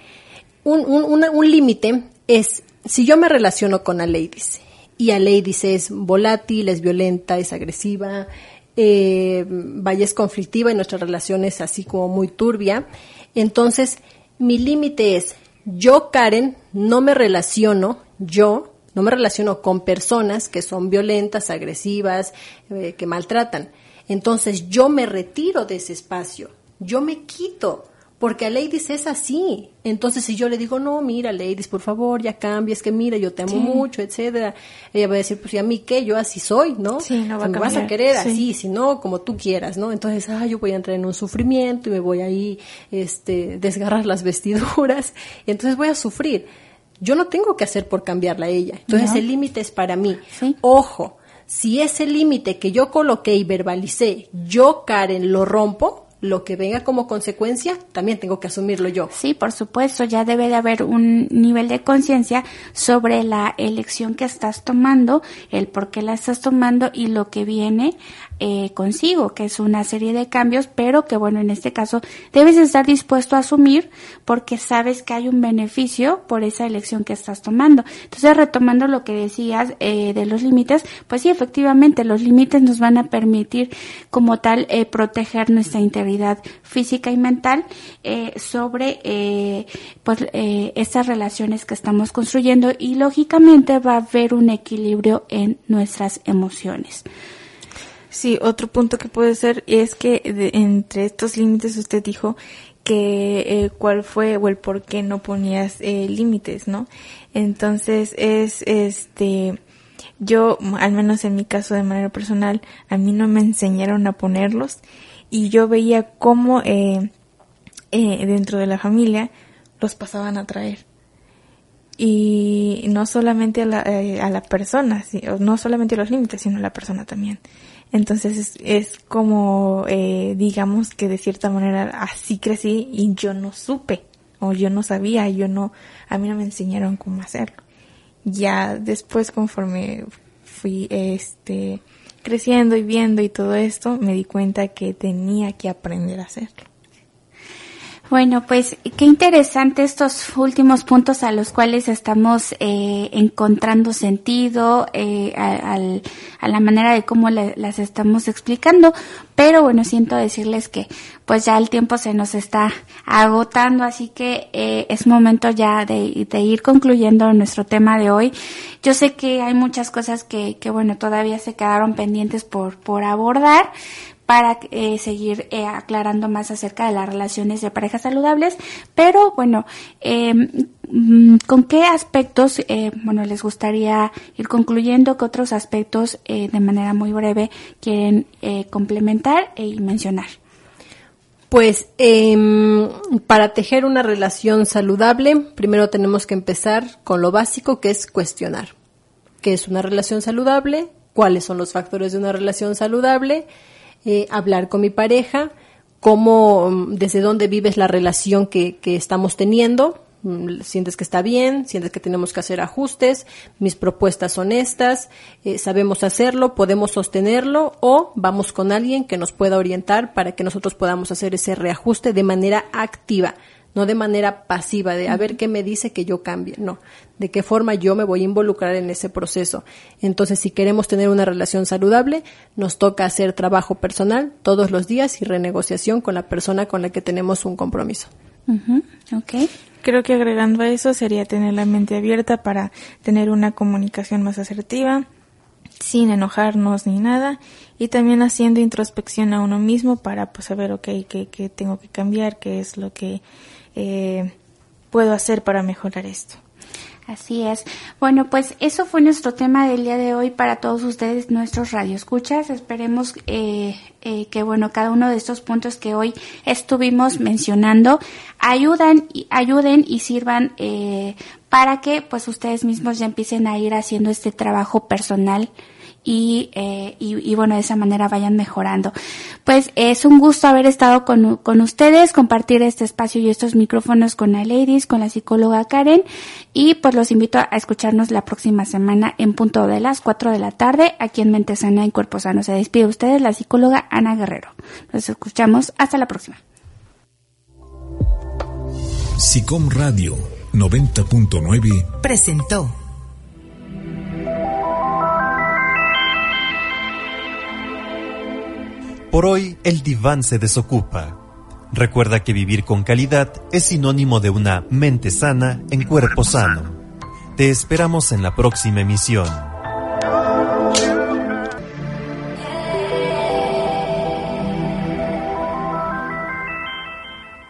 Un, un, límite es si yo me relaciono con a ladies y a ladies es volátil, es violenta, es agresiva, eh, vaya es conflictiva y nuestra relación es así como muy turbia, entonces mi límite es yo Karen no me relaciono, yo no me relaciono con personas que son violentas, agresivas, eh, que maltratan entonces yo me retiro de ese espacio, yo me quito, porque a Ladies es así. Entonces si yo le digo, no, mira, Ladies, por favor, ya cambia, es que mira, yo te amo mucho, etcétera, ella va a decir, pues, ¿y a mí qué? Yo así soy, ¿no? Sí, no va a vas a querer así, si no, como tú quieras, ¿no? Entonces, ah, yo voy a entrar en un sufrimiento y me voy ahí, este, desgarrar las vestiduras, <laughs> entonces voy a sufrir. Yo no tengo que hacer por cambiarla a ella. Entonces el límite es para mí. Ojo, si ese límite que yo coloqué y verbalicé, yo, Karen, lo rompo, lo que venga como consecuencia, también tengo que asumirlo yo. Sí, por supuesto, ya debe de haber un nivel de conciencia sobre la elección que estás tomando, el por qué la estás tomando y lo que viene eh, consigo, que es una serie de cambios, pero que bueno, en este caso debes estar dispuesto a asumir porque sabes que hay un beneficio por esa elección que estás tomando. Entonces, retomando lo que decías eh, de los límites, pues sí, efectivamente, los límites nos van a permitir como tal eh, proteger nuestra integridad física y mental sobre pues estas relaciones que estamos construyendo y lógicamente va a haber un equilibrio en nuestras emociones. Sí, otro punto que puede ser es que entre estos límites usted dijo que eh, cuál fue o el por qué no ponías eh, límites, ¿no? Entonces es este yo al menos en mi caso de manera personal a mí no me enseñaron a ponerlos y yo veía cómo eh, eh dentro de la familia los pasaban a traer y no solamente a la, eh, a la persona, no solamente los límites, sino a la persona también. Entonces es, es como, eh, digamos que de cierta manera así crecí y yo no supe, o yo no sabía, yo no, a mí no me enseñaron cómo hacerlo. Ya después conforme fui, este, creciendo y viendo y todo esto, me di cuenta que tenía que aprender a hacerlo. Bueno, pues qué interesante estos últimos puntos a los cuales estamos eh, encontrando sentido eh, a, a, la manera de cómo las estamos explicando. Pero bueno, siento decirles que pues ya el tiempo se nos está agotando, así que eh, es momento ya de, de, ir concluyendo nuestro tema de hoy. Yo sé que hay muchas cosas que, que bueno, todavía se quedaron pendientes por, por abordar, para eh, seguir eh, aclarando más acerca de las relaciones de parejas saludables. Pero bueno, mm, ¿con qué aspectos, eh, bueno, les gustaría ir concluyendo? ¿Qué otros aspectos de manera muy breve quieren complementar y mencionar? Pues em, para tejer una relación saludable, primero tenemos que empezar con lo básico que es cuestionar. ¿Qué es una relación saludable? ¿Cuáles son los factores de una relación saludable? Eh, hablar con mi pareja, cómo, mm, desde dónde vives la relación que, que estamos teniendo, mm, sientes que está bien, sientes que tenemos que hacer ajustes, mis propuestas son estas, eh, sabemos hacerlo, podemos sostenerlo o vamos con alguien que nos pueda orientar para que nosotros podamos hacer ese reajuste de manera activa no de manera pasiva, de a ver qué me dice que yo cambie, no, de qué forma yo me voy a involucrar en ese proceso. Entonces, si queremos tener una relación saludable, nos toca hacer trabajo personal todos los días y renegociación con la persona con la que tenemos un compromiso. okay. Creo que agregando a eso sería tener la mente abierta para tener una comunicación más asertiva, sin enojarnos ni nada y también haciendo introspección a uno mismo para pues saber ok qué, qué tengo que cambiar qué es lo que eh, puedo hacer para mejorar esto. Así es. Bueno, pues eso fue nuestro tema del día de hoy para todos ustedes, nuestros radioescuchas. Esperemos eh, eh, que, bueno, cada uno de estos puntos que hoy estuvimos mencionando ayudan, ayuden y sirvan eh, para que, pues, ustedes mismos ya empiecen a ir haciendo este trabajo personal y, eh, y, y, bueno, de esa manera vayan mejorando. Pues es un gusto haber estado con, con ustedes, compartir este espacio y estos micrófonos con la Ladies, con la psicóloga Karen y pues los invito a escucharnos la próxima semana en punto de las 4 de la tarde aquí en Mente Sana y Cuerpo Sano. Se despide ustedes la psicóloga Ana Guerrero. Nos escuchamos hasta la próxima. Psicom Radio 90.9 presentó Por hoy el diván se desocupa. Recuerda que vivir con calidad es sinónimo de una mente sana en cuerpo sano. Te esperamos en la próxima emisión.